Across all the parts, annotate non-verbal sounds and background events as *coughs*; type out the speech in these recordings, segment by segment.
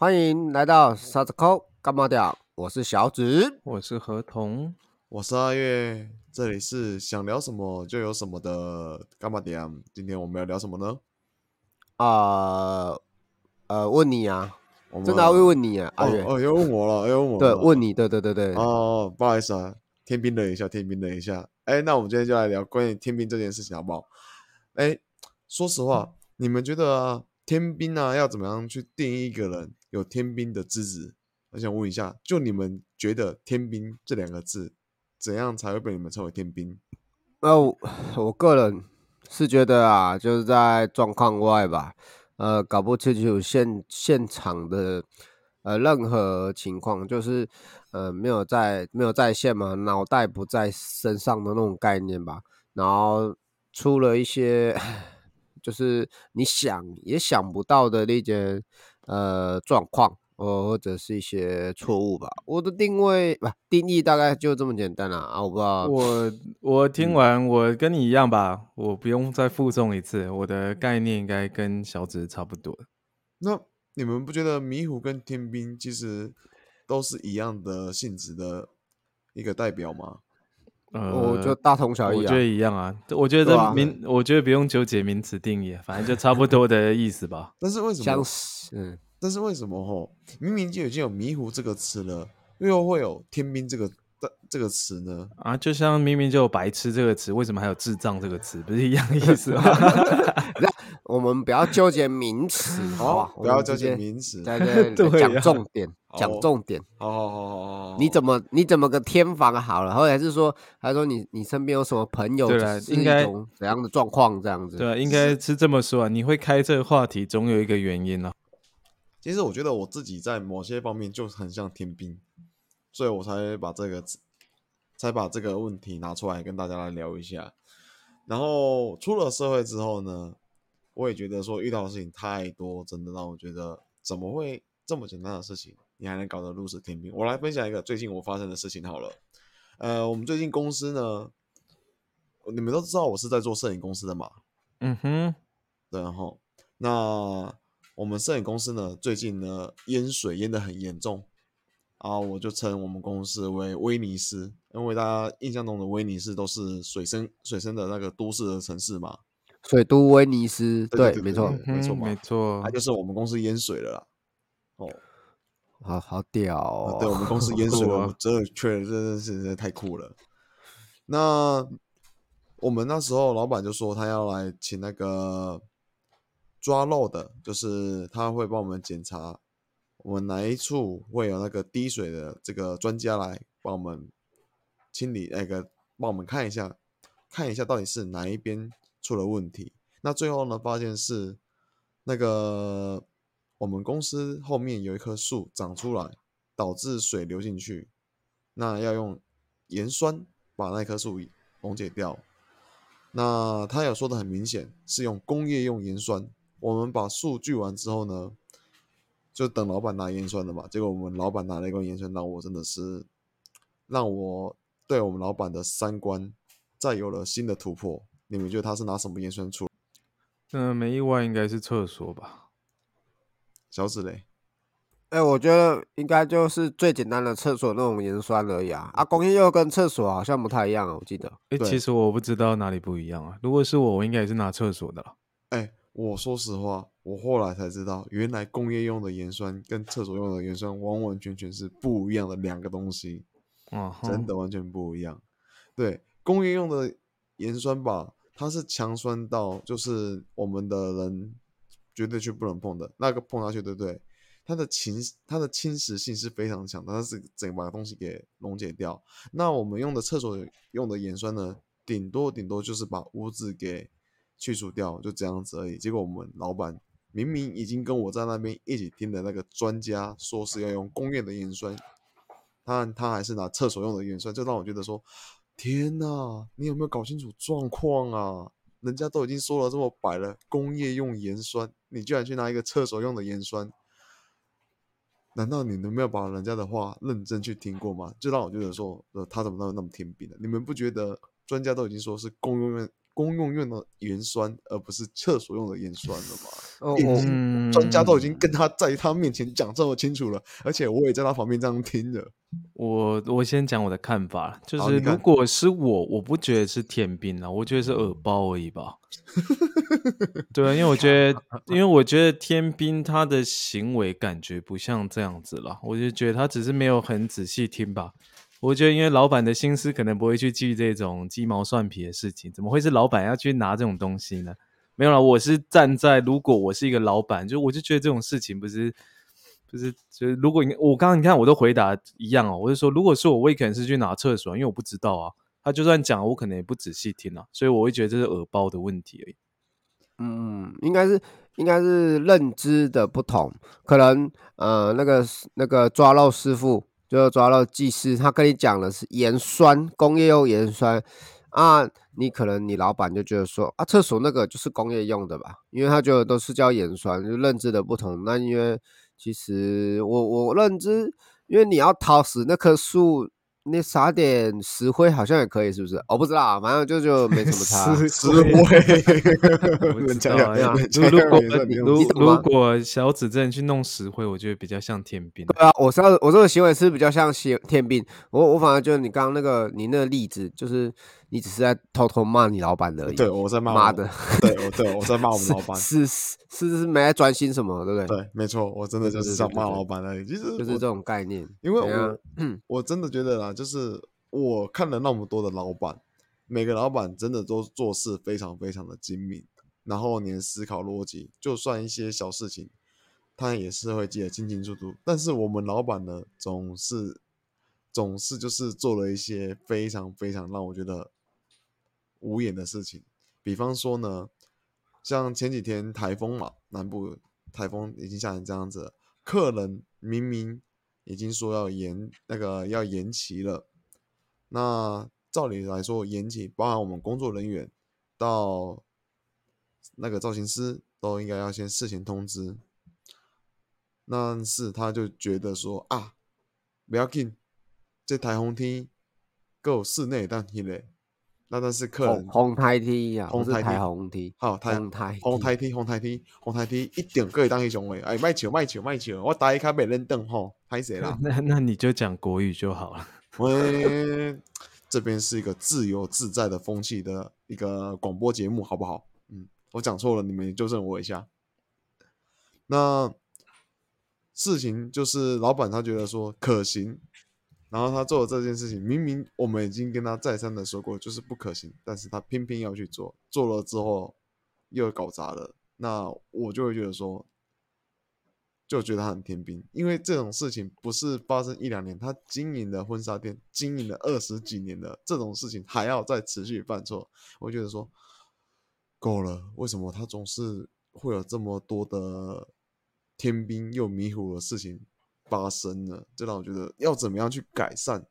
欢迎来到沙子扣干嘛屌？我是小紫，我是何童，我是阿月，这里是想聊什么就有什么的干嘛点？今天我们要聊什么呢？啊呃，问你啊，我真的会问你啊，阿月，哦哦，又问我了，又问我对，问你，对对对对，哦，不好意思啊，天兵等一下，天兵等一下。哎，那我们今天就来聊关于天兵这件事情，好不好？哎，说实话，你们觉得啊，天兵啊，要怎么样去定义一个人有天兵的资质？我想问一下，就你们觉得“天兵”这两个字，怎样才会被你们称为天兵？那我我个人是觉得啊，就是在状况外吧，呃，搞不清楚现现场的呃任何情况，就是呃没有在没有在线嘛，脑袋不在身上的那种概念吧，然后出了一些 *laughs* 就是你想也想不到的那些呃状况。哦，或者是一些错误吧。我的定位不定义大概就这么简单啦啊！我不知道，我我听嗯完，我跟你一样吧，我不用再附送一次，我的概念应该跟小紫差不多。那你们不觉得迷糊跟天兵其实都是一样的性质的一个代表吗？呃，我觉得大同小异啊我觉。得一样啊。我觉得名，我觉得不用纠结名词定义，反正就差不多的意思吧。*laughs* 但是为什相么？似，嗯，但是为什么吼？明明就已经有迷糊这个词了，又会有天兵这个的这个词呢？啊，就像明明就有白痴这个词，为什么还有智障这个词？不是一样意思吗？*laughs* *laughs* 我们不要纠结名词，好吧？不要纠结名词。*laughs* 对对对，讲重点，讲重点。好好好好好，你怎么你怎么个天房好了？或者是说，还说你你身边有什么朋友应该怎样的状况这样子？对啊，应该是这么说啊。你会开这个话题，总有一个原因啊。其实我觉得我自己在某些方面就很像天兵，所以我才把这个才把这个问题拿出来跟大家来聊一下。然后出了社会之后呢，我也觉得说遇到的事情太多，真的让我觉得怎么会这么简单的事情，你还能搞得如此天兵？我来分享一个最近我发生的事情好了。呃，我们最近公司呢，你们都知道我是在做摄影公司的嘛，嗯哼，对，然后那我们摄影公司呢，最近呢淹水淹得很严重啊，我就称我们公司为威尼斯，因为大家印象中的威尼斯都是水深水深的那个都市的城市嘛，水都威尼斯，对没错，没错没错它，。就是我们公司淹水了啦。哦，好好屌哦对，我哦！们公司 *laughs* 淹水了，酷啊我真的确认真的是真的太酷了。那我们那时候老板就说他要来请那个抓漏的，就是他会帮我们检查我们哪一处会有那个滴水的这个专家来帮我们清理那个，帮我们看一下，看一下到底是哪一边出了问题。那最后呢，发现是那个我们公司后面有一棵树长出来，导致水流进去，那要用盐酸把那棵树溶解掉。那他有说的很明显，是用工业用盐酸。我们把树锯完之后呢，就等老板拿盐酸的嘛。结果我们老板拿了一罐盐酸，让我真的是让我对我们老板的三观再有了新的突破。你们觉得他是拿什么盐酸出？嗯，没意外应该是厕所吧？小紫嘞？哎，我觉得应该就是最简单的厕所那种盐酸而已啊。啊，工业又跟厕所好像不太一样啊，我记得。哎，对其实我不知道哪里不一样啊。如果是我，我应该也是拿厕所的了。哎，我说实话，我后来才知道，原来工业用的盐酸跟厕所用的盐酸完完全全是不一样的两个东西，嗯哼，真的完全不一样。对，工业用的盐酸吧，它是强酸到就是我们的人绝对去不能碰的，那个碰下去，对不对？它的侵它的侵蚀性是非常强的，它是整把东西给溶解掉。那我们用的厕所用的盐酸呢，顶多顶多就是把污渍给去除掉，就这样子而已。结果我们老板明明已经跟我在那边一起听的那个专家说是要用工业的盐酸，他他还是拿厕所用的盐酸，就让我觉得说，天呐，你有没有搞清楚状况啊？人家都已经说了这么白了，工业用盐酸，你居然去拿一个厕所用的盐酸，难道你都没有把人家的话认真去听过吗？就让我觉得说，呃，他怎么那么那么天兵呢？你们不觉得专家都已经说是工业用公用用的盐酸，而不是厕所用的盐酸了吗？哦已经嗯专家都已经跟他在他面前讲这么清楚了，而且我也在他旁边这样听着。我我先讲我的看法，就是如果是我，我不觉得是天兵啊，我觉得是耳包而已吧。*laughs* 对啊，因为我觉得，因为我觉得天兵他的行为感觉不像这样子了，我就觉得他只是没有很仔细听吧。我觉得，因为老板的心思可能不会去记这种鸡毛蒜皮的事情，怎么会是老板要去拿这种东西呢？没有啦，我是站在如果我是一个老板，就我就觉得这种事情不是不是就是如果你我刚刚你看我都回答一样哦，我就说如果是我，我也可能是去拿厕所，因为我不知道啊。他就算讲，我可能也不仔细听啊，所以我会觉得这是耳包的问题而已。嗯，应该是应该是认知的不同，可能呃那个那个抓肉师傅就抓到技师，他跟你讲的是盐酸，工业用盐酸啊，你可能你老板就觉得说啊，厕所那个就是工业用的吧，因为他觉得都是叫盐酸，就认知的不同。那因为其实我我认知，因为你要掏死那棵树。你撒点石灰好像也可以，是不是？我不知道啊，反正就就没什么差。*laughs* 石石灰，*laughs* 如如果如果小指正去弄石灰，我觉得比较像天兵。对啊，我是要我这个行为是比较像天天兵，我我反而觉得你刚刚那个你那个例子，就是你只是在偷偷骂你老板而已。对，我在骂我妈的，对，我对我在骂我们老板。是是是是没在专心什么，对不对？对，没错，我真的就是想骂老板而已。其实就是这种概念。因为我我真的觉得啦，就是我看了那么多的老板，每个老板真的都做事非常非常的精明，然后连思考逻辑，就算一些小事情，他也是会记得清清楚楚。但是我们老板呢，总是总是就是做了一些非常非常让我觉得无言的事情，比方说呢，像前几天台风嘛，南部台风已经下成这样子，客人明明已经说要延那个要延期了，那照理来说延期，包含我们工作人员到那个造型师都应该要先事前通知，但是他就觉得说啊，不要紧，这台风天够室内当天嘞，那那是客人红红台梯啊，红台梯不是台红梯，好台红台红台梯红台梯红台梯一定可以当英雄诶！哎，卖球卖球卖球，我打一卡袂认凳吼，拍谁啦？*laughs* 那那你就讲国语就好了。*laughs* 喂，这边是一个自由自在的风气的一个广播节目，好不好？嗯，我讲错了，你们纠正我一下。那事情就是老板他觉得说可行，然后他做了这件事情，明明我们已经跟他再三的说过就是不可行，但是他偏偏要去做，做了之后又搞砸了，那我就会觉得说，就觉得他很天兵，因为这种事情不是发生一两年，他经营的婚纱店经营了二十几年的这种事情还要再持续犯错，我觉得说够了，为什么他总是会有这么多的天兵又迷糊的事情发生了？这让我觉得要怎么样去改善？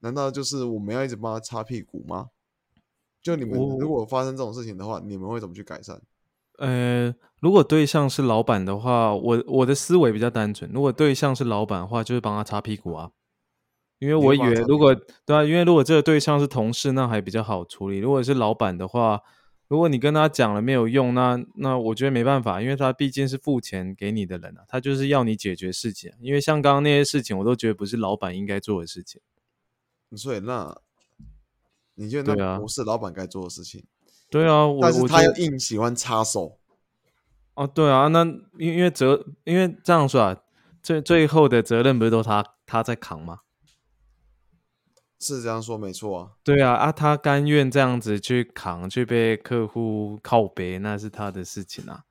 难道就是我们要一直帮他擦屁股吗？就你们如果发生这种事情的话，你们会怎么去改善？呃，如果对象是老板的话，我我的思维比较单纯。如果对象是老板的话，就是帮他擦屁股啊。因为我以为如果对啊，因为如果这个对象是同事，那还比较好处理。如果是老板的话，如果你跟他讲了没有用，那那我觉得没办法，因为他毕竟是付钱给你的人啊，他就是要你解决事情啊。因为像刚刚那些事情，我都觉得不是老板应该做的事情。所以那你觉得那不是老板该做的事情？对啊，我但是他硬喜欢插手，哦，对啊，那因因为责，因为这样说啊，最最后的责任不是都他他在扛吗？是这样说没错啊。对啊，啊，他甘愿这样子去扛，去被客户靠背，那是他的事情啊。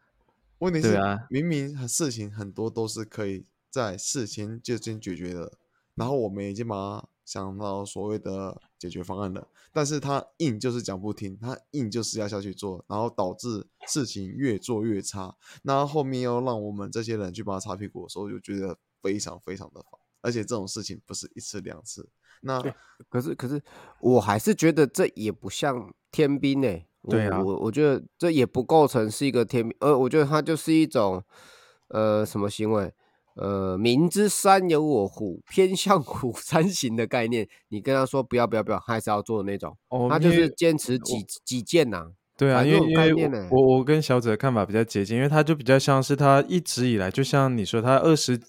问题是，对啊明明事情很多都是可以在事前就先解决的，然后我们已经把它想到所谓的解决方案了，但是他硬就是讲不听，他硬就是要下去做，然后导致事情越做越差，那后面又让我们这些人去帮他擦屁股的时候，就觉得非常非常的烦，而且这种事情不是一次两次，那可是可是我还是觉得这也不像天兵诶、我对啊我我觉得这也不构成是一个天兵，呃，我觉得他就是一种呃什么行为？呃，明知山有我虎，偏向虎山行的概念，你跟他说不要不要不要，还是要做的那种，哦，他就是坚持己己见呐、对啊，因为因为我我我跟小紫的看法比较接近，因为他就比较像是他一直以来，就像你说，他二十几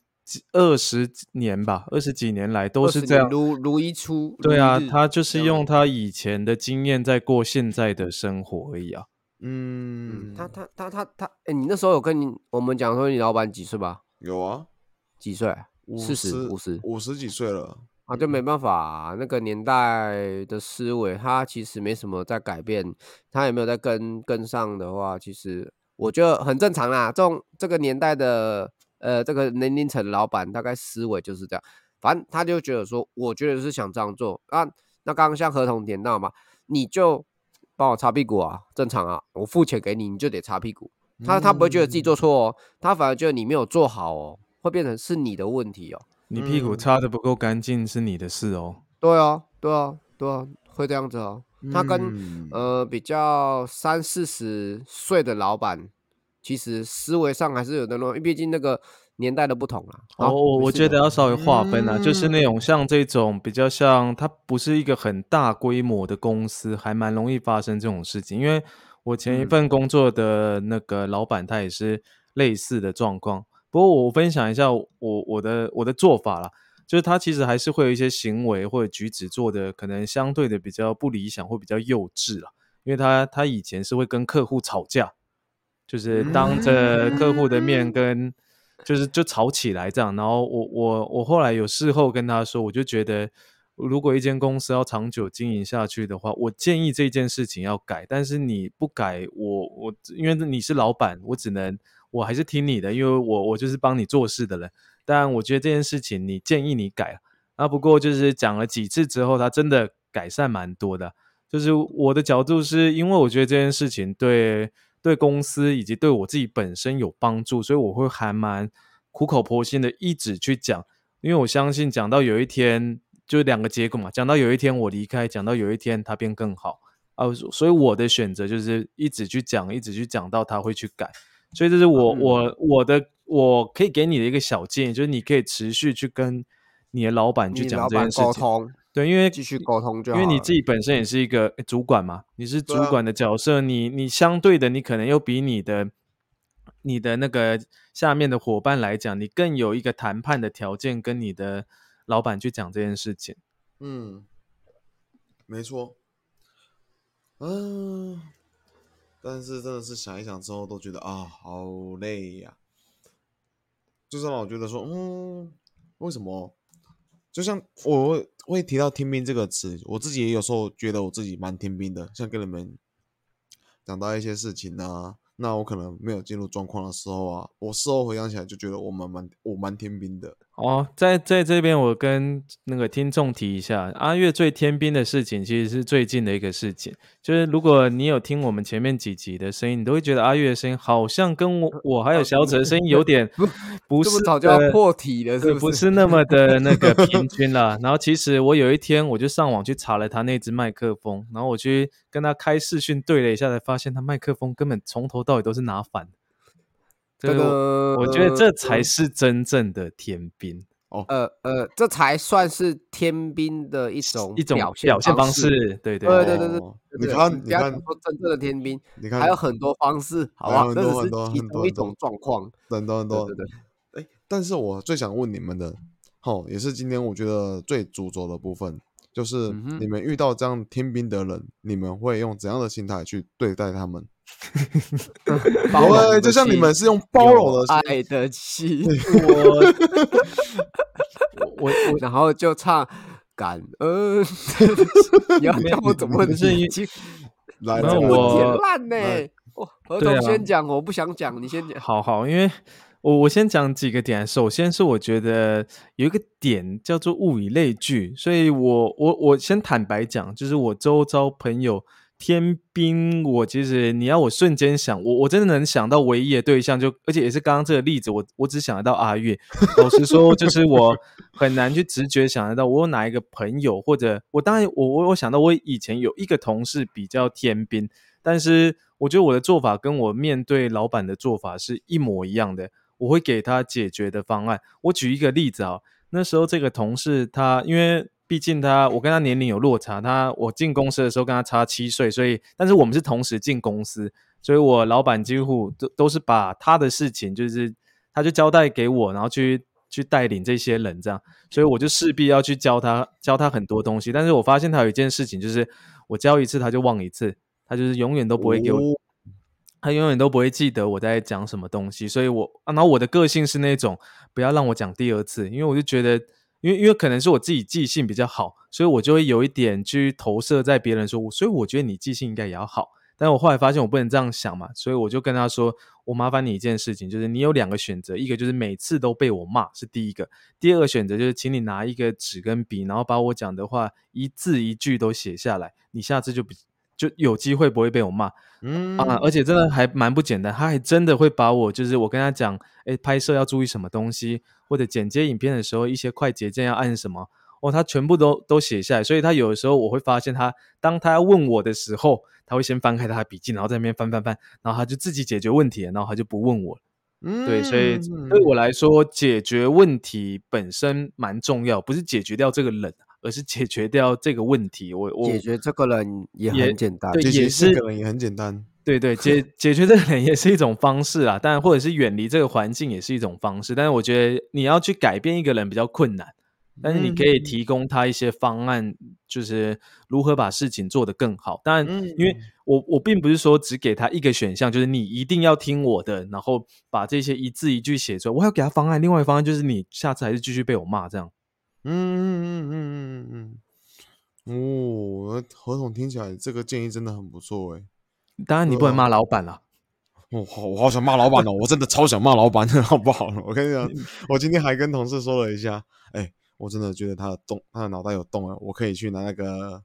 二十年吧，二十几年来都是20这样。如如一出，对啊，他就是用他以前的经验在过现在的生活而已啊。嗯嗯，，他他他他他，哎、你那时候有跟你我们讲说你老板几岁吧？有啊，几岁？四十五十五十几岁了，啊，就没办法、啊，那个年代的思维，他其实没什么在改变，他也没有在跟跟上的话，其实我觉得很正常啦。这种这个年代的呃这个年龄层老板，大概思维就是这样，反正他就觉得说，我觉得是想这样做啊。那刚刚像合同点到嘛，你就帮我擦屁股啊，正常啊，我付钱给你，你就得擦屁股。他他不会觉得自己做错哦，他反而觉得你没有做好哦，会变成是你的问题哦。你屁股嗯擦的不够干净是你的事哦。对啊，对啊，对啊，会这样子哦。他跟、嗯呃比较三四十岁的老板，其实思维上还是有的咯，因为毕竟那个年代的不同啦。哦，我我觉得要稍微划分啊，就是嗯那种像这种比较像，它不是一个很大规模的公司，还蛮容易发生这种事情。因为我前一嗯份工作的那个老板，他也是类似的状况。不过我分享一下我我的我的做法啦，就是他其实还是会有一些行为或者举止做的可能相对的比较不理想或比较幼稚啦，因为他他以前是会跟客户吵架，就是当着客户的面跟就是就吵起来这样，然后我我我后来有事后跟他说，我就觉得如果一间公司要长久经营下去的话，我建议这件事情要改，但是你不改，我我因为你是老板，我只能我还是听你的，因为我我就是帮你做事的人。但我觉得这件事情你建议你改啊，不过就是讲了几次之后，他真的改善蛮多的。就是我的角度是因为我觉得这件事情对对公司以及对我自己本身有帮助，所以我会还蛮苦口婆心的一直去讲，因为我相信讲到有一天就两个结果嘛，讲到有一天我离开，讲到有一天他变更好。啊，所以我的选择就是一直去讲，一直去讲到他会去改，所以这是我、嗯。我我的我可以给你的一个小建议，就是你可以持续去跟你的老板去讲这件事情，沟通，对，因为继续沟通就因为你自己本身也是一个主管嘛，你是主管的角色，你你相对的，你可能又比你的你的那个下面的伙伴来讲，你更有一个谈判的条件，跟你的老板去讲这件事情。嗯，没错。嗯，但是真的是想一想之后，都觉得啊，好累呀、就是让我觉得说，嗯，为什么？就像我会提到“天兵”这个词，我自己也有时候觉得我自己蛮天兵的，像跟你们讲到一些事情啊，那我可能没有进入状况的时候啊，我事后回想起来就觉得我蛮蛮我蛮天兵的。哦，在在这边我跟那个听众提一下，阿月最天兵的事情，其实是最近的一个事情。就是如果你有听我们前面几集的声音，你都会觉得阿月的声音好像跟我我还有小哲的声音有点不是早就要破体了，是不是那么的那个平均了。然后其实我有一天我就上网去查了他那只麦克风，然后我去跟他开视讯对了一下，才发现他麦克风根本从头到尾都是拿反的。这个我觉得这才呃是真正的天兵哦，呃呃，这才算是天兵的一种一种表表现方式。对对对对对你看，你看，说真正的天兵，你看，还有很多方式，好不好？还有很这只是多很多其中一很多很多种状况。很多很多对对对，哎，但是我最想问你们的，好，也是今天我觉得最主轴的部分，就是你们遇到这样天兵的人，你们会用怎样的心态去对待他们？*laughs* 包容的对，就像你心们是用包容的心，爱的气，*laughs* 我我我然后就唱感恩。*laughs* 你要叫我怎么不是因其来，那我很烂呢来？我何对啊总先讲，我不想讲，你先讲。好好，因为我我先讲几个点。首先是我觉得有一个点叫做物以类聚，所以我我我先坦白讲，就是我周遭朋友天兵，我其实你要我瞬间想，我我真的能想到唯一的对象就，而且也是刚刚这个例子，我我只想得到阿月。*laughs* 老实说，就是我很难去直觉想得到我有哪一个朋友，或者我当然我我我想到我以前有一个同事比较天兵，但是我觉得我的做法跟我面对老板的做法是一模一样的。我会给他解决的方案。我举一个例子啊，那时候这个同事他因为毕竟他我跟他年龄有落差，他我进公司的时候跟他差七岁，所以但是我们是同时进公司，所以我老板几乎都都是把他的事情就是他就交代给我，然后去去带领这些人这样，所以我就势必要去教他教他很多东西。但是我发现他有一件事情，就是我教一次他就忘一次，他就是永远都不会给我。哦他永远都不会记得我在讲什么东西，所以我，啊然后我的个性是那种不要让我讲第二次，因为我就觉得，因为因为可能是我自己记性比较好，所以我就会有一点去投射在别人说，所以我觉得你记性应该也要好，但我后来发现我不能这样想嘛，所以我就跟他说，我麻烦你一件事情，就是你有两个选择，一个就是每次都被我骂是第一个，第二个选择就是请你拿一个纸跟笔，然后把我讲的话一字一句都写下来，你下次就比就有机会不会被我骂。嗯啊，而且真的还蛮不简单，他还真的会把我，就是我跟他讲，哎，拍摄要注意什么东西，或者剪接影片的时候一些快捷键要按什么，哦，他全部都都写下来。所以他有的时候我会发现他，当他要问我的时候，他会先翻开他的笔记，然后在那边翻翻翻，然后他就自己解决问题了，然后他就不问我了。对，所以嗯对我来说，解决问题本身蛮重要，不是解决掉这个人，而是解决掉这个问题。我我解决这个人也也很简单，对解决也是这个人也很简单。对对，解 *laughs* 解决这个人也是一种方式啊，但或者是远离这个环境也是一种方式。但是我觉得你要去改变一个人比较困难，但是你可以嗯提供他一些方案，就是如何把事情做得更好。当然，因为嗯我我并不是说只给他一个选项，就是你一定要听我的，然后把这些一字一句写出来。我还要给他方案，另外一方案就是你下次还是继续被我骂这样。嗯嗯嗯嗯嗯嗯，哦，合同听起来这个建议真的很不错哎。当然你不能骂老板了。我好，我好想骂老板哦！我真的超想骂老板，*laughs* 好不好？我跟你讲，我今天还跟同事说了一下，哎、我真的觉得他的洞，他的脑袋有洞了，我可以去拿那个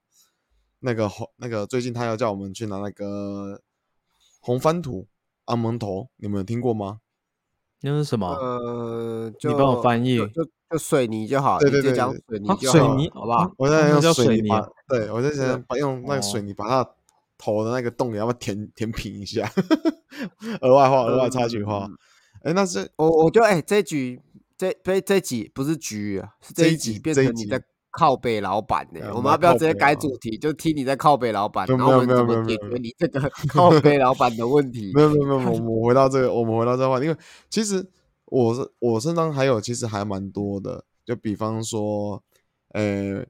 那个红那个，最近他要叫我们去拿那个红番土阿蒙头，你们有听过吗？那是什么？呃，就你帮我翻译就就就水泥就好，对对对对啊水泥就好，水泥好不好？我在用水泥对我在对想把用那个水哦泥把他头的那个洞给要不要填填平一下，额外话额外插曲话嗯。哎、那是我我觉得哎，这局这这这集不是局啊，是这一集集变成你在靠北老板呢对。我我们要不要直接改主题？就听你在靠北老板，然后我们怎么解决你这个 *laughs* 靠北老板的问题没？有没有没有，*laughs* 我们回到这个，我们回到这话，因为其实我是我身上还有其实还蛮多的，就比方说，呃，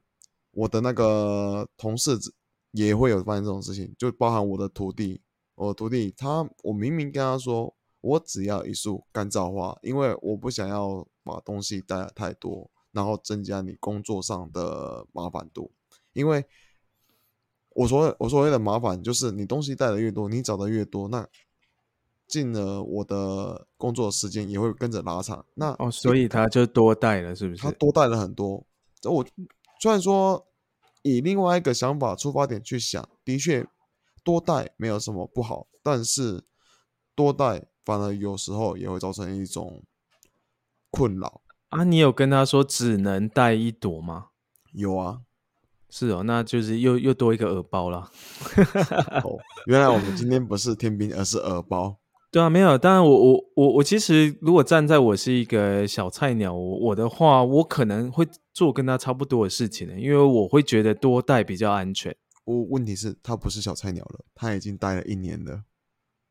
我的那个同事之也会有发生这种事情，就包含我的徒弟，我的徒弟他，我明明跟他说，我只要一束干燥花，因为我不想要把东西带来太多，然后增加你工作上的麻烦度，因为。我所谓我所谓的麻烦，就是你东西带的越多，你找的越多，那进而我的工作时间也会跟着拉长。那哦，所以他就多带了，是不是？他多带了很多。我虽然说以另外一个想法出发点去想，的确多带没有什么不好，但是多带反而有时候也会造成一种困扰。啊，你有跟他说只能带一朵吗？有啊，是哦，那就是又又多一个耳包了。哦，原来我们今天不是天兵，而是耳包。对啊，没有。当然我，我我我其实如果站在我是一个小菜鸟，我我的话，我可能会做跟他差不多的事情的，因为我会觉得多带比较安全。我问题是，他不是小菜鸟了，他已经待了一年了。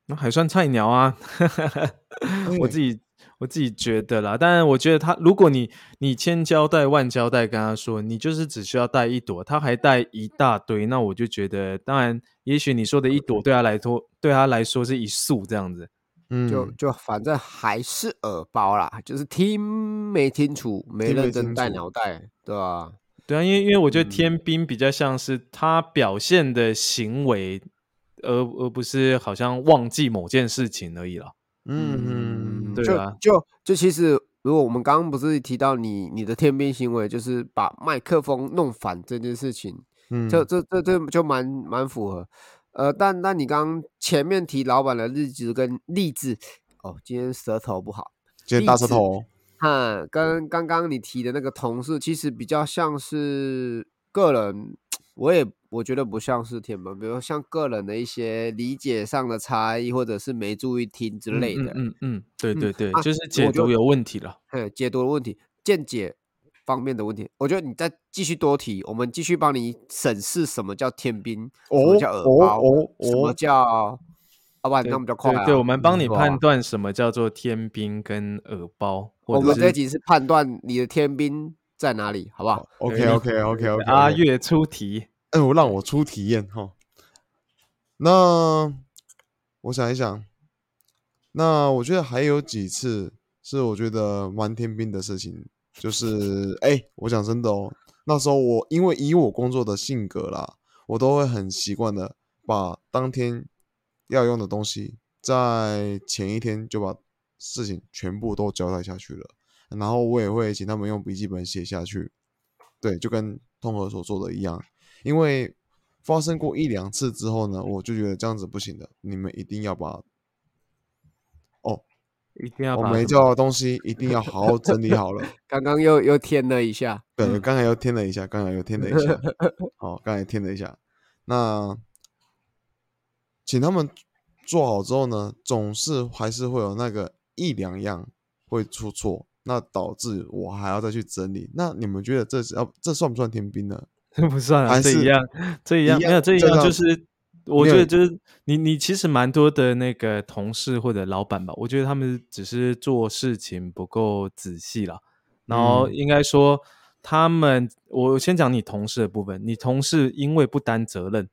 那还算菜鸟啊，我自己我自己觉得啦。当然，我觉得他，如果你你千交代万交代跟他说，你就是只需要带一朵，他还带一大堆，那我就觉得，当然，也许你说的一朵对他来说，对他来说是一束这样子。嗯，就就反正还是耳包啦，就是听没听楚，没认真带脑袋，对吧？对啊，因为因为我觉得嗯天兵比较像是他表现的行为，而而不是好像忘记某件事情而已了。嗯，就对啊就就其实，如果我们刚刚不是提到你你的天兵行为，就是把麦克风弄反这件事情，嗯，这这这这就蛮蛮符合。呃，但但你刚刚前面提老板的日子跟励志，哦，今天舌头不好，今天大舌头哦，哈，跟刚刚你提的那个同事，其实比较像是个人我也我觉得不像是天崩，比如像个人的一些理解上的差异，或者是没注意听之类的，嗯嗯嗯，对对对，啊就是解读有问题了。解读的问题、见解方面的问题。我觉得你再继续多提，我们继续帮你审视什么叫天兵，什么哦叫耳哦包，哦什么哦，叫，要不然那我们就快啊。对对，我们帮你判断什么叫做天兵跟耳包，我们这一集是判断你的天兵在哪里，好不好？OK OK OK OK，阿月出题。哎，我让我出体验哈。那我想一想，那我觉得还有几次是我觉得蛮天兵的事情，*laughs* 就是哎，我讲真的哦，那时候我因为以我工作的性格啦，我都会很习惯的把当天要用的东西，在前一天就把事情全部都交代下去了，然后我也会请他们用笔记本写下去，对，就跟通和所做的一样。因为发生过一两次之后呢，我就觉得这样子不行的，你们一定要把一定要我没教的东西一定要好好整理好了。刚刚又又添了一下，对，刚才又添了一下，刚才又添了一下，好，刚才添了一下。那请他们做好之后呢，总是还是会有那个一两样会出错，那导致我还要再去整理。那你们觉得这是要这算不算天兵呢？这 *laughs* 不算啊，还是这一样，这一样没有这一这样样就是。我觉得就是你，你其实蛮多的那个同事或者老板吧，我觉得他们只是做事情不够仔细啦。然后嗯应该说，他们我先讲你同事的部分，你同事因为不担责任，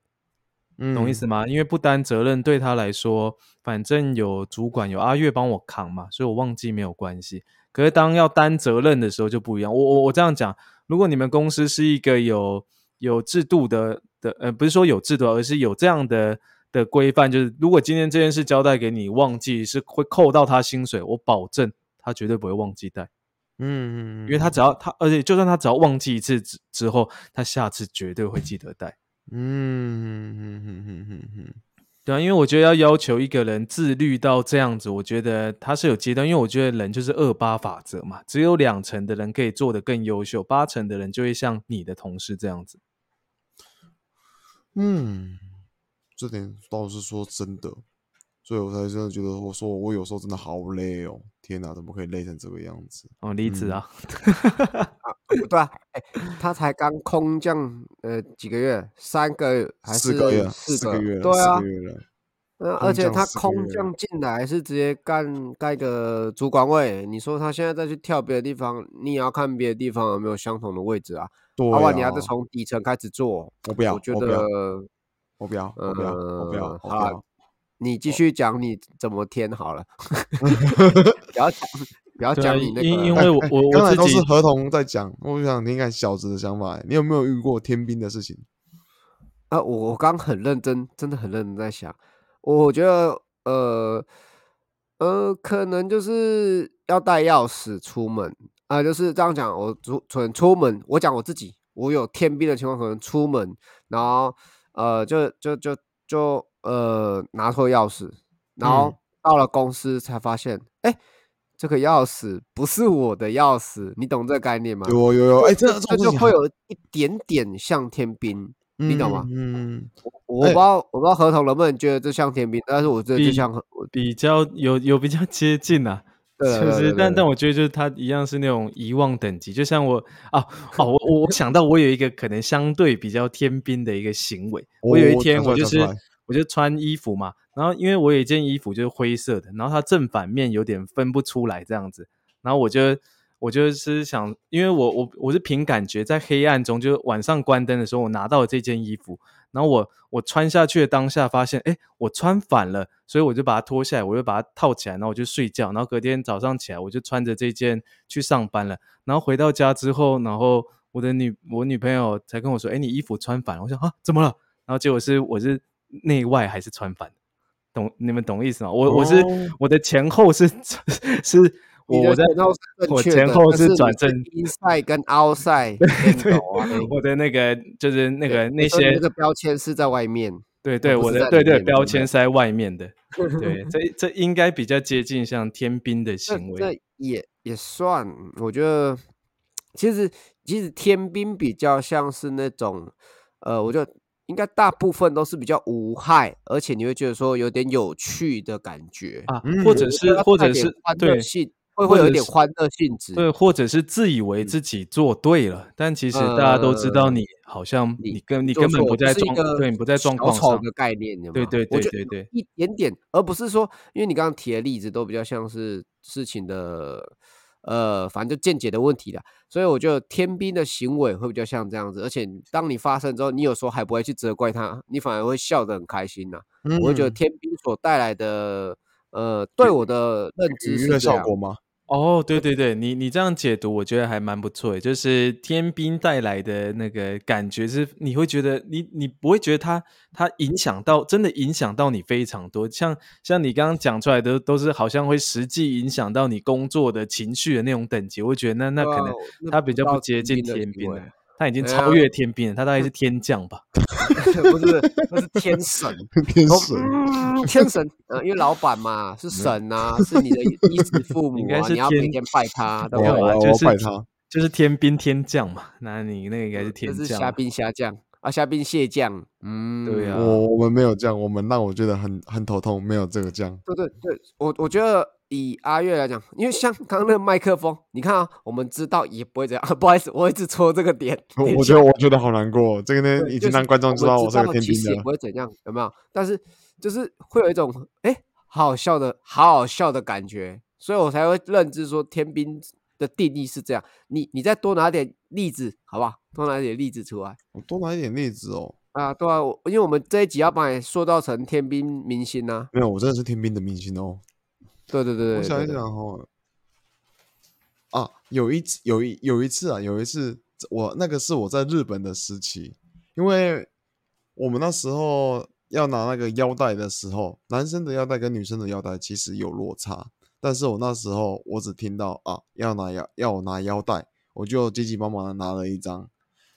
嗯，懂意思吗？因为不担责任对他来说，反正有主管有阿月帮我扛嘛，所以我忘记没有关系。可是当要担责任的时候就不一样。我我我这样讲，如果你们公司是一个有有制度的的，呃，不是说有制度，而是有这样的的规范，就是如果今天这件事交代给你忘记，是会扣到他薪水，我保证他绝对不会忘记带，嗯，因为他只要他，而且就算他只要忘记一次之之后，他下次绝对会记得带。嗯嗯嗯嗯嗯嗯嗯对啊，因为我觉得要要求一个人自律到这样子，我觉得他是有阶段，因为我觉得人就是二八法则嘛，只有两成的人可以做得更优秀，八成的人就会像你的同事这样子。嗯，这点倒是说真的，所以我才真的觉得，我说我有时候真的好累哦，天哪，怎么可以累成这个样子？哦，离职 *laughs* 啊，对啊，哎、他才刚空降呃几个月，三个月还是四个月，四四个月了，对啊四个，月而且他空降进来是直接干盖个主管位，你说他现在再去跳别的地方，你也要看别的地方有没有相同的位置啊，对要不然你要啊再从底层开始做，我不要，我觉我不要，得我不要，我不要，我不要，好。你继续讲你怎么填好了，*laughs* 不要讲不要讲你那个，因因 *laughs* 为我哎我刚才都是合同在讲，我就想听看小子的想法。你有没有遇过天兵的事情？*laughs* 啊，我我刚很认真，真的很认真在想，我觉得呃呃，可能就是要带钥匙出门啊、就是这样讲。我出可能出门，我讲我自己，我有天兵的情况，可能出门，然后呃，就就就就呃拿错钥匙，然后嗯到了公司才发现，哎、这个钥匙不是我的钥匙，你懂这个概念吗？有有有，哎，这这就会有一点点像天兵。你懂吗嗯，我不知道，我不知道合同能不能觉得这像天兵，但是我觉得这比像比较有有比较接近啊。对对就是，对对但但我觉得就是他一样是那种遗忘等级，就像我啊哦，我我我想到我有一个可能相对比较天兵的一个行为，我有一天我就是我就穿衣服嘛，然后因为我有一件衣服就是灰色的，然后它正反面有点分不出来这样子，然后我就我就是想，因为我我我是凭感觉在黑暗中，就是晚上关灯的时候，我拿到了这件衣服，然后我我穿下去的当下发现，哎，我穿反了，所以我就把它脱下来，我就把它套起来，然后我就睡觉，然后隔天早上起来我就穿着这件去上班了，然后回到家之后，然后我的女我女朋友才跟我说，哎，你衣服穿反了，我想啊怎么了？然后结果是我是内外还是穿反的，懂你们懂意思吗？我我是、哦我的前后是 *laughs* 是我在我前后是转正 inside 跟 outside 变对啊，我的那个就是那个那些那个标签是在外面，对对，我的对对标签是在外面的，*laughs* 对，这这应该比较接近像天兵的行为。这也也算，我觉得其实其实天兵比较像是那种呃，我觉得应该大部分都是比较无害，而且你会觉得说有点有趣的感觉啊嗯，或者是或者是对性，会会有一点欢乐性质。对，或者是自以为嗯自己做对了，但其实大家都知道呃你好像你你根你做根本不在状，个对，你不在状小况上。的概念，有没有？对对对对对，一点点，而不是说，因为你刚刚提的例子都比较像是事情的，呃，反正就见解的问题啦。所以我觉得天兵的行为会比较像这样子，而且当你发生之后，你有时候还不会去责怪他，你反而会笑得很开心呐、我会觉得嗯天兵所带来的，呃，对我的认知娱乐是这样效果吗？哦，对对对，你你这样解读，我觉得还蛮不错的。就是天兵带来的那个感觉是，你会觉得你你不会觉得它它影响到真的影响到你非常多，像像你刚刚讲出来的都是好像会实际影响到你工作的情绪的那种等级，我觉得那那可能那它比较不接近天兵了，它已经超越天兵了，他大概是 *laughs* 天降吧。*laughs* 不是，那是天神。*laughs* 天神，嗯，天神，呃，因为老板嘛是神啊、是你的衣食父母啊，应该是你要每天天拜他，对有啊，我就是拜他。就是天兵天将嘛，那你那个应该是天降嘛。是虾兵虾将啊，虾兵蟹将，嗯，对啊我我们没有这样，我们让我觉得很很头痛，没有这个这样。对对对，我我觉得以阿月来讲，因为像刚刚那个麦克风，你看啊，我们知道也不会这样，*laughs* 不好意思，我一直戳这个点，*laughs* 我觉得我觉得好难过，这个呢已经让观众知道我是个天兵了不。会怎样，有没有？但是就是会有一种哎，好好笑的，好好笑的感觉，所以我才会认知说天兵的定义是这样。你你再多拿点例子，好不好？多拿点例子出来我多拿一点例子哦。啊！对啊，我因为我们这一集要把你塑造成天兵明星啊。没有，我真的是天兵的明星哦。对对对对，我想一对。想哦，啊，有一次，有一有一次啊，有一次我那个是我在日本的时期，因为我们那时候要拿那个腰带的时候，男生的腰带跟女生的腰带其实有落差，但是我那时候我只听到啊要拿腰要我拿腰带，我就急急忙忙的拿了一张，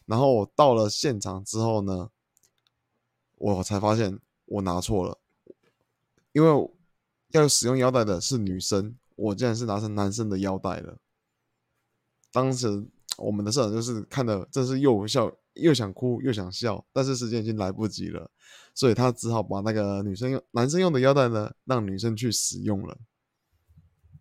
然后我到了现场之后呢，我才发现我拿错了，因为要使用腰带的是女生，我竟然是拿成男生的腰带了。当时我们的社长就是看的，真是又笑又想哭又想笑，但是时间已经来不及了，所以他只好把那个女生用男生用的腰带呢，让女生去使用了。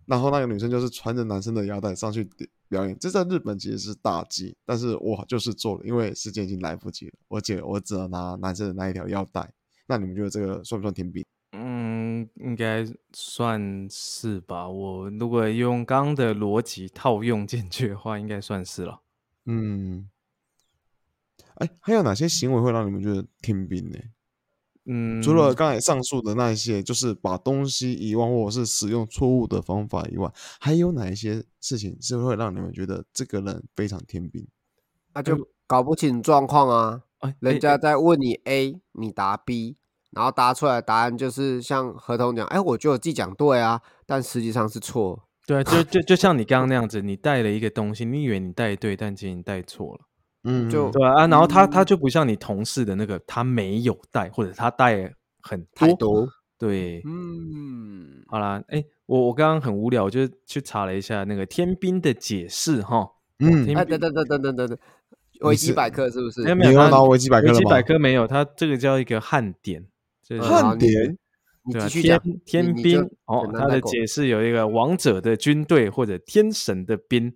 然后那个女生就是穿着男生的腰带上去表演，这在日本其实是大忌，但是我就是做了，因为时间已经来不及了，而且我只能拿男生的那一条腰带。那你们觉得这个算不算天兵？嗯，应该算是吧。我如果用刚刚的逻辑套用进去的话，应该算是了。嗯，哎，还有哪些行为会让你们觉得天兵呢？嗯，除了刚才上述的那一些，就是把东西遗忘或者是使用错误的方法以外，还有哪一些事情是会让你们觉得这个人非常天兵？那就搞不清状况啊。哎，人哎家在问你 A，你答 B，然后答出来的答案就是像合同讲，哎，我觉得我自己讲对啊，但实际上是错。对啊，就就就像你刚刚那样子，你带了一个东西，你以为你带对，但其实你带错了。嗯，就对啊，啊然后他他嗯就不像你同事的那个，他没有带，或者他带很太多。多，对，嗯，好啦，哎，我我刚刚很无聊，我就去查了一下那个天兵的解释哈。嗯，天哎，等等等等等等等，维基百科是不是？没有没有，它你要拿维基百科了吗维基百科没有，它这个叫一个汉典，就是嗯好你汉典你对啊，天。天兵哦简，单带过它的解释有一个王者的军队或者天神的兵，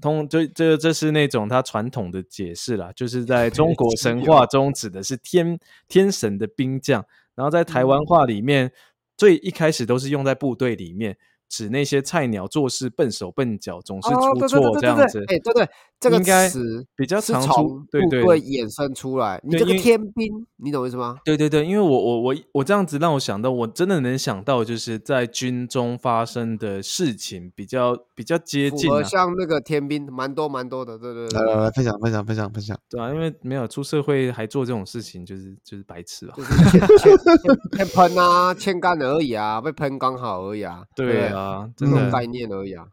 通这这这是那种他传统的解释啦，就是 *laughs* 在中国神话中指的是天天神的兵将，然后在台湾话里面最一开始都是用在部队里面。指那些菜鸟做事笨手笨脚，总是哦，出错对对对这样子。哎，对对，这个应该词比较常出对对队衍生出来。你这个天兵，你懂我意思吗？对对对，因为我我我我这样子让我想到，我真的能想到，就是在军中发生的事情比较比较接近啊，像那个天兵，蛮多蛮多的，对对对对，来来来，分享分享分享分享。对啊，因为没有出社会还做这种事情，就是就是白痴啊。就是欠欠 *laughs* 欠喷啊，欠干而已啊，被喷刚好而已啊，对啊啊，这种概念而已啊。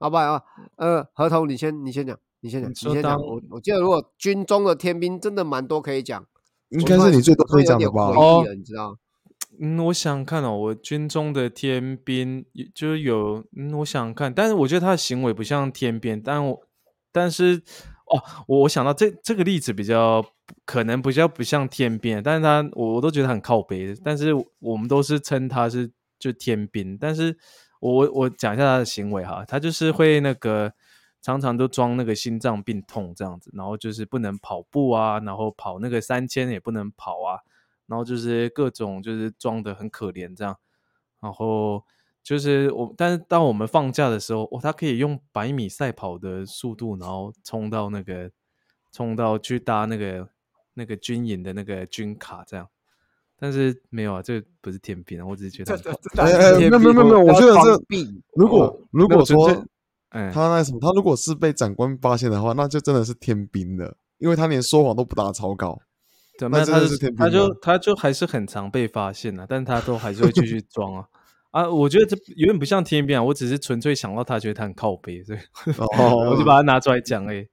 要不然啊，呃，合同你先你先讲，你先讲，你先讲。当我我记得如果军中的天兵真的蛮多可以讲，应该是你最多可以讲的吧？哦了，你知道？嗯，我想想看哦，我军中的天兵就是有，嗯，我想想看，但是我觉得他的行为不像天兵，但我但是哦，我我想到这这个例子比较可能比较不像天兵，但是他我我都觉得很靠背，但是我们都是称他是就天兵，但是我我讲一下他的行为哈，他就是会那个常常都装那个心脏病痛这样子，然后就是不能跑步啊，然后跑那个三千也不能跑啊，然后就是各种就是装的很可怜这样，然后。就是我，但是当我们放假的时候，哦，他可以用百米赛跑的速度，然后冲到那个，冲到去搭那个那个军营的那个军卡这样。但是没有啊，这不是天兵啊，我只是觉得，没有没有没有，我觉得这如果如果说，哎，他那什么，他如果是被长官发现的话，那就真的是天兵了，因为他连说谎都不打草稿。对，那他是他就他就还是很常被发现啊，但是他都还是会继续 *laughs* 装啊。啊，我觉得这有点不像天兵啊，我只是纯粹想到他觉得他很靠背，所以 *laughs* 我就把它拿出来讲。哎，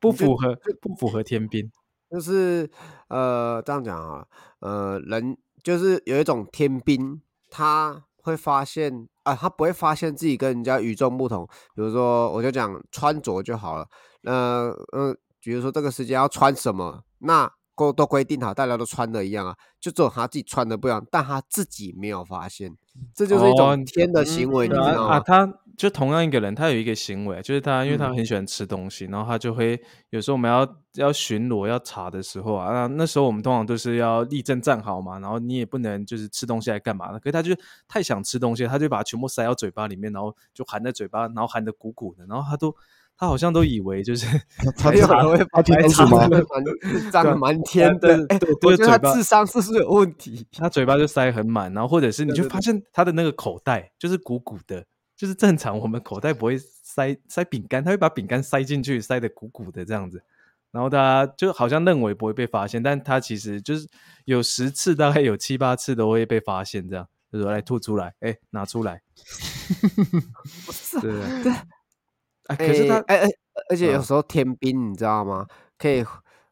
不符合，不符合天兵。就是呃，这样讲啊，呃，人就是有一种天兵，他会发现啊，他不会发现自己跟人家与众不同。比如说，我就讲穿着就好了。那嗯，比如说这个时间要穿什么，那。都都规定好，大家都穿的一样啊，就只有他自己穿的不一样，但他自己没有发现，这就是一种天的行为，你知道吗？他就同样一个人，他有一个行为，就是他，因为他很喜欢吃东西，然后他就会有时候我们要要巡逻要查的时候啊，那那时候我们通常都是要立正站好嘛，然后你也不能就是吃东西来干嘛的，可是他就太想吃东西，他就把它全部塞到嘴巴里面，然后就含在嘴巴，然后含的鼓鼓的，然后他都。他好像都以为就是 *laughs* 他查会把智商蛮 *laughs* 长得蛮天的，我觉得他智商是不是有问题？他嘴巴就塞很满，然后或者是你就发现他的那个口袋就是鼓鼓的，就是正常我们口袋不会塞塞饼干，他会把饼干塞进去，塞得鼓鼓的这样子，然后他就好像认为不会被发现，但他其实就是有十次大概有七八次都会被发现，这样就是来吐出来，哎，拿出来，*laughs* 不是对。哎，可是他哎哎，而且有时候天兵你知道吗？可以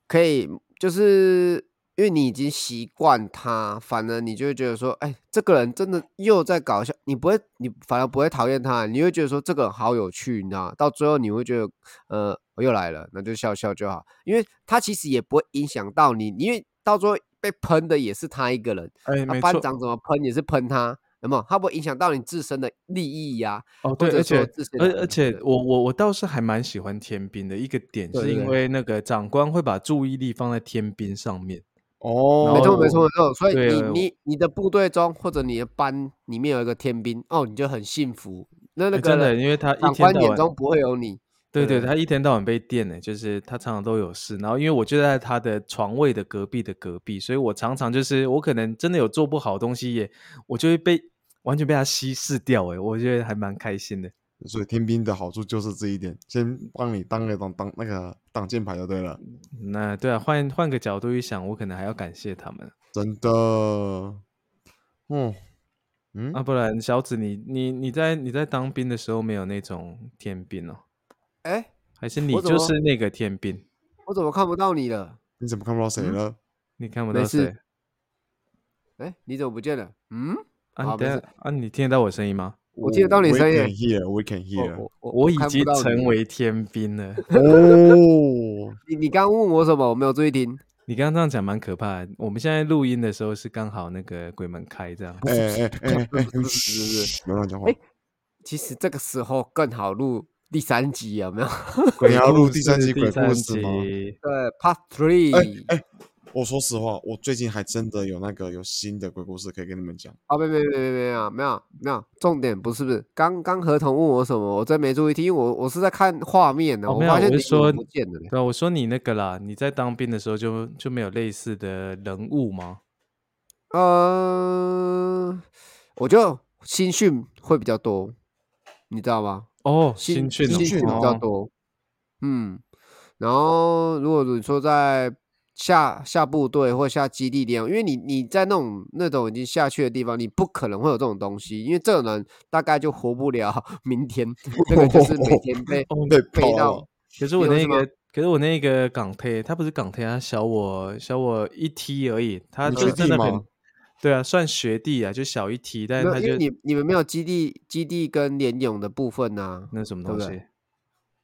可以，就是因为你已经习惯他，反而你就会觉得说，哎，这个人真的又在搞笑，你不会，你反而不会讨厌他，你会觉得说这个人好有趣，你知道？到最后你会觉得，呃，我又来了，那就笑笑就好，因为他其实也不会影响到你，因为到最后被喷的也是他一个人，哎，班长怎么喷也是喷他。有没有？它不会影响到你自身的利益呀？哦，对，而且而而且，我我我倒是还蛮喜欢天兵的一个点，是因为那个长官会把注意力放在天兵上面。哦，没错没错没错。所以你你你的部队中或者你的班里面有一个天兵，哦，你就很幸福。那那个真的，因为他长官眼中不会有你。对对，他一天到晚被电呢，就是他常常都有事。然后因为我就在他的床位的隔壁的隔壁，所以我常常就是我可能真的有做不好东西，也我就会被。完全被他稀释掉哎，我觉得还蛮开心的。所以天兵的好处就是这一点，先帮你当个当当那个挡箭牌就对了。那对啊，换换个角度一想，我可能还要感谢他们。真的，嗯嗯，啊，不然小紫，你你你在你在当兵的时候没有那种天兵哦？哎，还是你就是那个天兵？我怎么看不到你了？你怎么看不到谁了？你看不到谁？哎，你怎么不见了？嗯？啊，等下啊，你听得到我声音吗？我听得到你声音。We can hear, we can hear。我已经成为天兵了。*laughs* 哦，*laughs* 你你刚问我什么？我没有注意听。你刚刚这样讲蛮可怕。我们现在录音的时候是刚好那个鬼门开这样。哎哎哎哎，是是是，*laughs* 别乱讲话。哎，其实这个时候更好录第三集，有没有？你要录第三集鬼故事吗？对，Part Three。哎。我说实话，我最近还真的有那个有新的鬼故事可以跟你们讲。啊，没没没没没有没有没有，重点不是不是，刚刚合同问我什么，我真没注意听，因为我我是在看画面呢。我发现你说不见了。对啊，我说你那个啦，你在当兵的时候就就没有类似的人物吗？呃，我就新训会比较多，你知道吗？哦，新训新训比较多。嗯，然后如果你说在。下下部队或下基地练，因为你你在那种那种已经下去的地方，你不可能会有这种东西，因为这种人大概就活不了 *laughs* 明天。这个就是每天被 *laughs* 被背到。可是我那个，可是我那个港推，他不是港推，他小我小我一梯而已，他就真的很对啊，算学弟啊，就小一梯，但是他就你你们没有基地基地跟联勇的部分呢？那什么东西？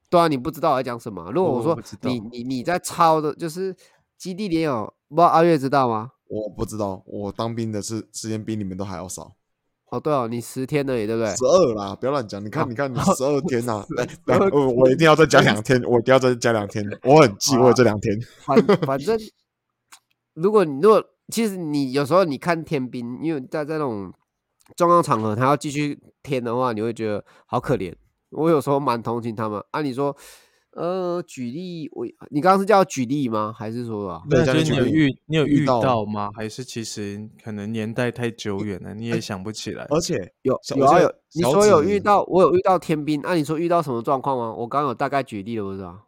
对啊，你不知道我在讲什么。如果我说你你你在抄的，就是基地连有，不知道阿月知道吗？我不知道，我当兵的是时间比你们都还要少，哦，对哦，你十天而已，对不对？十二啦，不要乱讲。你看，哦你看，你十二天呐，来来，12我我一定要再加两天，我一定要再加两天，我很 *laughs* 记，我有这两天。反反正，如果你如果其实你有时候你看天兵，因为在在那种重要场合，他要继续天的话，你会觉得好可怜。我有时候蛮同情他们。按、啊、你说，呃，举例，我你刚刚是叫举例吗？还是说啊？对那就是你有遇你有遇遇到到吗？还是其实可能年代太久远了，你也想不起来？而且有有啊有，你说有遇到，我有遇到天兵。那、啊、你说遇到什么状况吗？我刚刚有大概举例了，不是啊？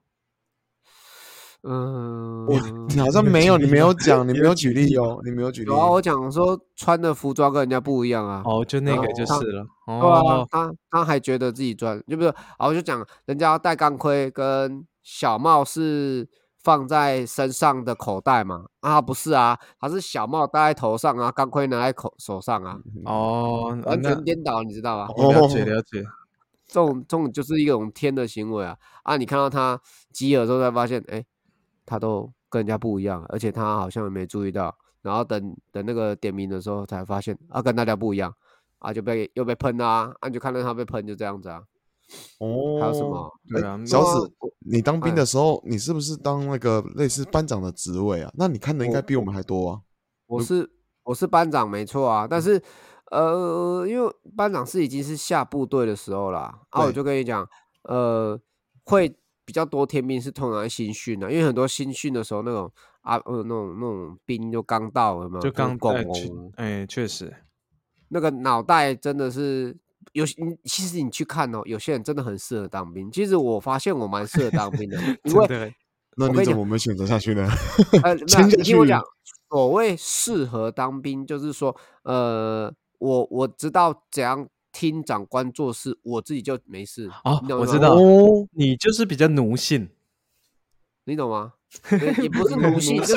嗯，我你好像没有，你没有讲，你没有举举例哦，你没有举例有。啊，我讲说穿的服装跟人家不一样啊。哦，就那个就是了。对啊哦，，他他还觉得自己赚，就不是啊？我就讲人家要戴钢盔跟小帽是放在身上的口袋嘛？啊，不是啊，他是小帽戴在头上啊，钢盔拿在口手上啊，哦，啊完全颠倒，你知道吧？哦了解哦了解。这种这种就是一种天的行为啊！啊，你看到他饥饿之后才发现，哎，他都跟人家不一样，而且他好像也没注意到，然后等等那个点名的时候才发现，啊，跟大家不一样，啊，就被又被喷啦、啊，啊，你就看到他被喷，就这样子啊。哦，还有什么？对啊，小史，你当兵哎的时候，你是不是当那个类似班长的职位啊？那你看的应该比我们还多啊。我是我是班长没错啊，但是呃，因为班长是已经是下部队的时候啦，啊，我就跟你讲，呃，会比较多天兵是通常新训的，因为很多新训的时候那种啊呃那种那种兵就刚到有没有？就刚拱哎确拱，哎，确实，那个脑袋真的是。有些你其实你去看哦，有些人真的很适合当兵。其实我发现我蛮适合当兵的，因为那你怎么没选择下去呢？呃，*laughs* 没有签下去你听我讲，所谓适合当兵，就是说，呃，我我知道怎样听长官做事，我自己就没事。哦我知道哦，你就是比较奴性。你懂吗？也也不是奴性，*laughs* 就是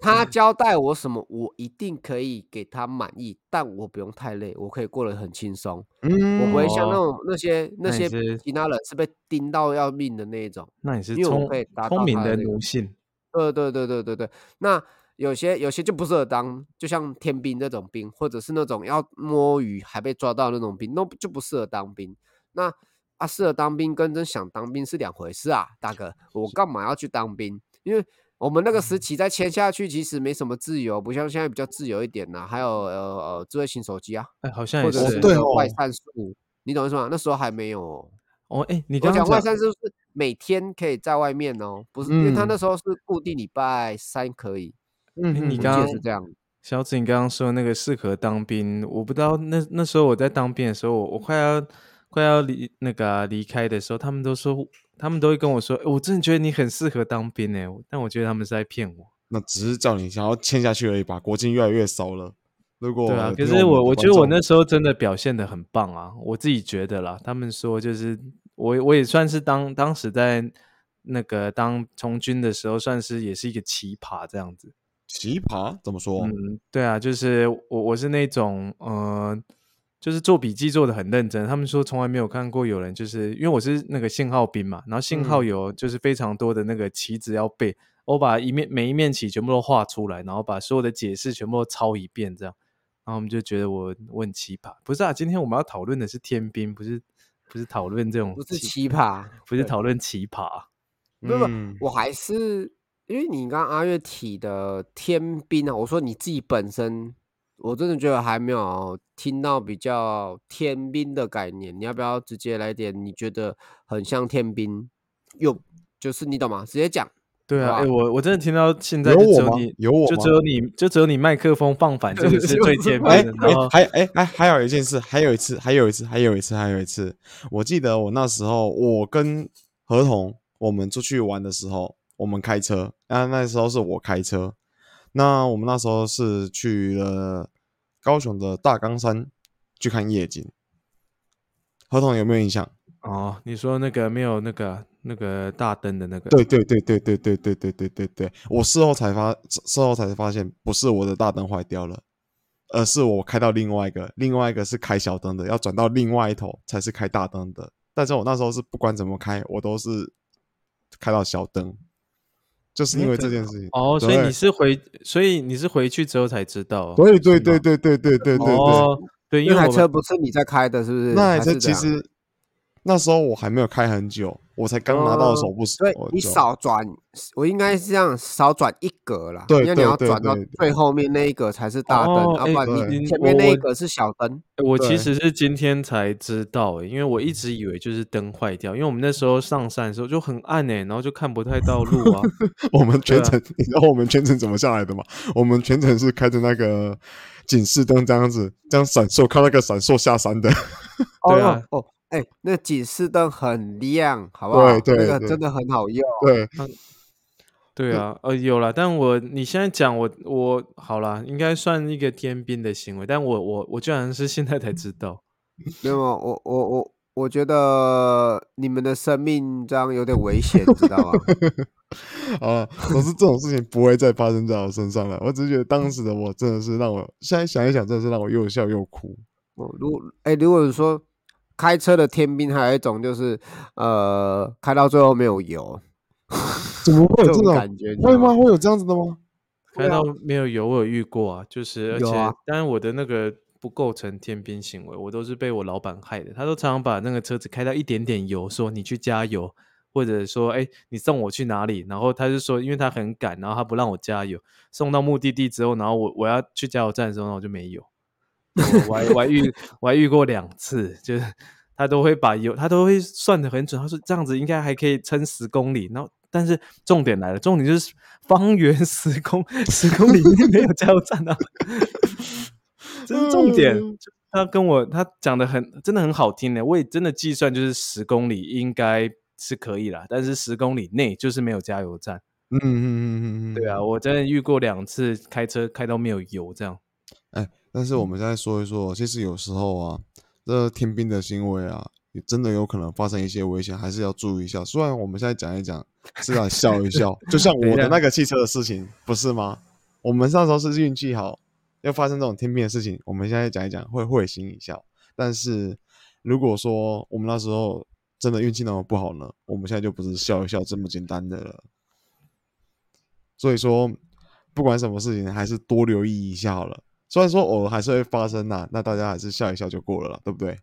他交代我什么，我一定可以给他满意，但我不用太累，我可以过得很轻松，嗯，我不会像那哦种那些那些其他人是被盯到要命的那一种。那你是因为我聪聪明的奴性。对对对对对对，那有些有些就不适合当，就像天兵这种兵，或者是那种要摸鱼还被抓到那种兵，那就不适合当兵。那啊，适合当兵跟真想当兵是两回事啊，大哥，我干嘛要去当兵？因为我们那个时期再签下去，其实没什么自由，不像现在比较自由一点呐、还有呃呃智慧型手机啊，哎，好像或也是对哦外散术，你懂意思吗？那时候还没有哦。哦，哎，你讲外散术是每天可以在外面哦，不是，因为他嗯那时候是固定礼拜三可以，嗯哎你我记刚得是这样。小紫，你刚刚说那个适合当兵，我不知道那那时候我在当兵的时候，我我快要快要离那个啊离开的时候，他们都说，他们都会跟我说，欸我真的觉得你很适合当兵哎，但我觉得他们是在骗我。那只是叫你想要签下去而已吧，国境越来越少了。如果对啊，可是我我觉得我那时候真的表现的很棒啊，我自己觉得啦。他们说就是我我也算是当当时在那个当从军的时候，算是也是一个奇葩这样子。奇葩怎么说？嗯，对啊，就是我我是那种呃，就是做笔记做的很认真。他们说从来没有看过有人就是因为我是那个信号兵嘛，然后信号嗯有就是非常多的那个棋子要背，我把一面每一面棋全部都画出来，然后把所有的解释全部都抄一遍，这样，然后我们就觉得我我很奇葩。不是啊，今天我们要讨论的是天兵，不是不是讨论这种不是奇葩，不是讨论奇葩。不不嗯我还是因为你刚刚阿月提的天兵啊，我说你自己本身，我真的觉得还没有听到比较天兵的概念。你要不要直接来点？你觉得很像天兵，又就是你懂吗？直接讲。对啊，哇哎、我我真的听到现在有我吗就只有你，有我吗就只有你，就只有你麦克风放反，这个是最天哎兵的。然后哎，还哎哎，还有一件事，还有一次，还有一次，还有一次，还有一次，我记得我那时候，我跟合同我们出去玩的时候，我们开车，那那时候是我开车，那我们那时候是去了高雄的大冈山去看夜景，合同有没有印象？哦，你说那个没有那个那个大灯的那个，对对对对对对对对对对对，我事后才发事后才发现，不是我的大灯坏掉了，而是我开到另外一个，另外一个是开小灯的，要转到另外一头才是开大灯的。但是我那时候是不管怎么开，我都是开到小灯，就是因为这件事情。哦，所以你是回，所以你是回去之后才知道。对对对对对对对对对，哦，对，因那台为我车不是你在开的，是不是？那台车还是这样其实那时候我还没有开很久，我才刚拿到手不所以你少转，我应该是这样少转一格啦。对因为你要转到最后面那一格才是大灯，哦要不然哎你前面那一格是小灯。我其对实是今天才知道诶，因为我一直以为就是灯坏掉，因为我们那时候上山的时候就很暗诶，然后就看不太到路啊。*laughs* 我们全程，*laughs* 你知道我们全程怎么下来的吗？我们全程是开着那个警示灯这样子，这样闪烁，靠那个闪烁下山的。*laughs* 对啊哦哦，哎，那警示灯很亮，好不好？对对那个对真的很好用。对，*laughs* 对啊，呃，有了，但我你现在讲我我好了，应该算一个天兵的行为，但我我我居然是现在才知道。没有，我我我我觉得你们的生命这样有点危险，你知道吗？*laughs* 啊，可是这种事情不会再发生在我身上了。我只是觉得当时的我真的是让我现在想一想，真的是让我又笑又哭。哦，如果哎，如果说开车的天兵，还有一种就是呃，开到最后没有油，怎么会有这种？感觉，会吗？会有这样子的吗？开到没有油，我有遇过啊，就是而且有啊，当然我的那个不构成天兵行为，我都是被我老板害的。他都常常把那个车子开到一点点油，说你去加油，或者说哎你送我去哪里，然后他就说因为他很赶，然后他不让我加油，送到目的地之后，然后我我要去加油站的时候，然后我就没油。我我还我还遇 *laughs* 我还遇过两次，就是他都会把油，他都会算的很准。他说这样子应该还可以撑十公里，然后但是重点来了，重点就是方圆十公十公里没有加油站啊，*laughs* 这是重点。他跟我他讲的很真的很好听的，我也真的计算就是十公里应该是可以啦，但是十公里内就是没有加油站。嗯嗯嗯嗯嗯，对啊，我真的遇过两次开车开到没有油这样。哎，但是我们现在说一说，其实有时候啊，这天兵的行为啊，也真的有可能发生一些危险，还是要注意一下。虽然我们现在讲一讲，是来笑一笑，*laughs* 就像我的那个汽车的事情，不是吗？我们那时候是运气好，要发生这种天兵的事情，我们现在讲一讲会会心一笑。但是如果说我们那时候真的运气那么不好呢，我们现在就不是笑一笑这么简单的了。所以说，不管什么事情，还是多留意一下好了。虽然说偶尔还是会发生呐、那大家还是笑一笑就过了啦，对不对？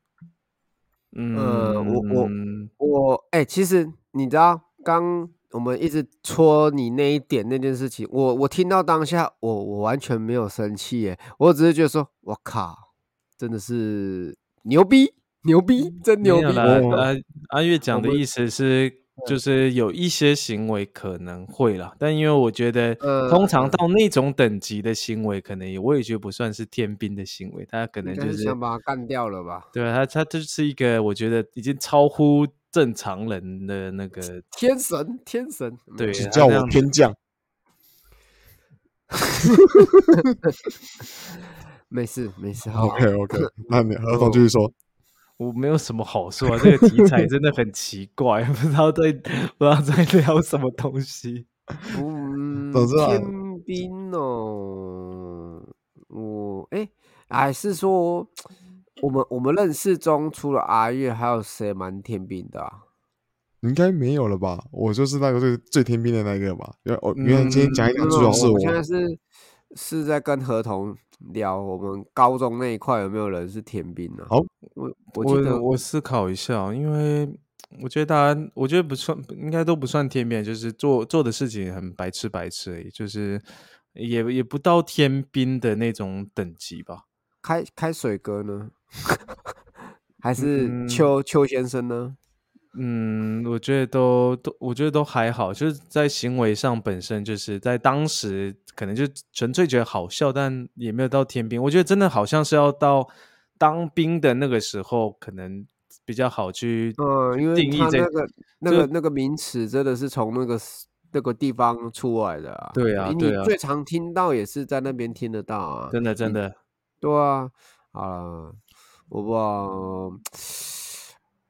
嗯，呃我我我哎、其实你知道，刚我们一直戳你那一点那件事情，我我听到当下，我我完全没有生气耶，我只是觉得说，我靠，真的是牛逼牛逼，真牛逼！阿阿月讲的意思是，就是有一些行为可能会啦，但因为我觉得，呃通常到那种等级的行为，可能也我也觉得不算是天兵的行为，他可能就是是想把他干掉了吧？对啊，他他就是一个我觉得已经超乎正常人的那个，*laughs* 天神，天神，对只叫我天降。*laughs* 没事没事，OK OK，*laughs* 那你何总继续说。我没有什么好说啊，这个题材真的很奇怪，*laughs* 不知道在不知道在聊什么东西。嗯，总之啊天兵哦，我哎，还是说我们我们认识中除了阿月，还有谁蛮天兵的啊？应该没有了吧？我就是那个最最天兵的那个吧。因为我原来今天讲一讲，没有主要是我现在。是是在跟合同聊我们高中那一块有没有人是天兵呢、好，我我记得我我思考一下哦，因为我觉得大家，我觉得不算，应该都不算天兵，就是做做的事情很白痴白痴而已，就是也也不到天兵的那种等级吧。开开水哥呢，*laughs* 还是嗯邱邱先生呢？嗯，我觉得都都，我觉得都还好，就是在行为上本身就是在当时可能就纯粹觉得好笑，但也没有到天兵。我觉得真的好像是要到当兵的那个时候，可能比较好去嗯，因为定义这他那个那个那个名词真的是从那个那个地方出来的啊。对啊你最常听到也是在那边听得到啊。真的真的。对啊，好了，我不知道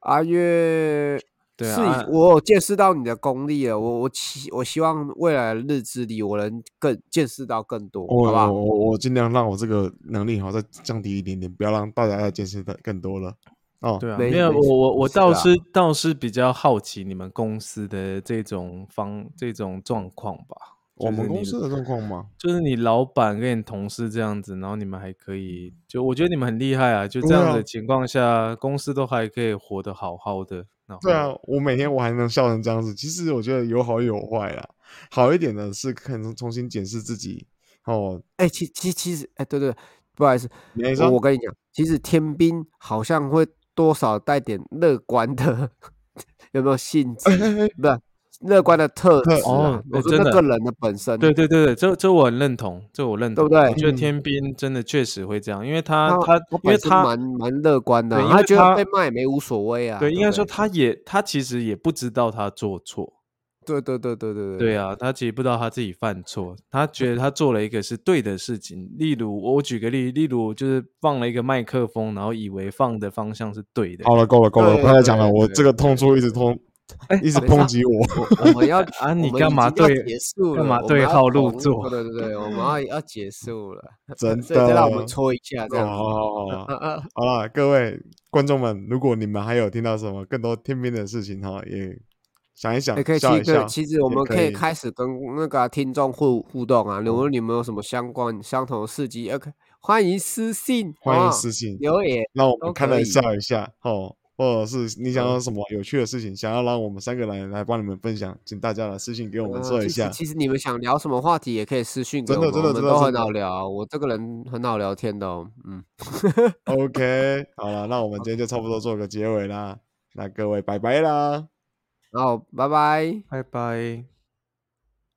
*coughs* 阿月。是对啊以我有见识到你的功力了，我我希我希望未来的日子里我能更见识到更多，我好吧？我我我尽量让我这个能力好再降低一点点，不要让大家再见识的更多了。哦，对啊，没没有没我我我是啊倒是倒是比较好奇你们公司的这种方这种状况吧。我们公司的状况吗？就是你老板跟你同事这样子，然后你们还可以，就我觉得你们很厉害啊！就这样的情况下，公司都还可以活得好好的。对啊，我每天我还能笑成这样子，其实我觉得有好有坏啦。好一点的是可能重新检视自己哦。哎、其其其实，哎、对对，不好意思，我我跟你讲，其实天兵好像会多少带点乐观的，*laughs* 有没有性质？*laughs* 不是乐观的特质啊哦。我说哎真的那个人的本身，对对对对，这这我很认同，这我认同。对不对我觉得嗯天兵真的确实会这样，因为他他他因为他蛮蛮乐观的啊，因为他觉得他被骂也没无所谓啊。对，应该说他也他其实也不知道他做错。对对对对对对啊，他其实不知道他自己犯错，他觉得他做了一个是对的事情。例如，我举个例，例如就是放了一个麦克风，然后以为放的方向是对的。好了，够了，够了，对不要再讲了。我这个痛处一直痛，哎一直抨击我。我们要 *laughs* 啊你干嘛对结束干嘛对号入座对对对，我们要要结束了，*laughs* 真所以再让我们搓一下这哦样子。好了，*laughs* 各位观众们，如果你们还有听到什么更多天边的事情哈，也想一想也，可以，其实笑一笑。其实我也可以们可以开始跟那个啊听众互互动啊，如果你们有什么相关相同的事迹，OK，欢迎私信，欢迎私信，留言。那我们看了笑一下哦，或者是你想嗯要什么有趣的事情，想要让我们三个人来帮你们分享，请大家来私信给我们说一下。其实你们想聊什么话题，也可以私信给真的我们，真的真的真我们都很好聊。我这个人很好聊天的哦，嗯，*laughs* OK，好了，那我们今天就差不多做个结尾啦。那各位拜拜啦。然后拜拜。拜拜。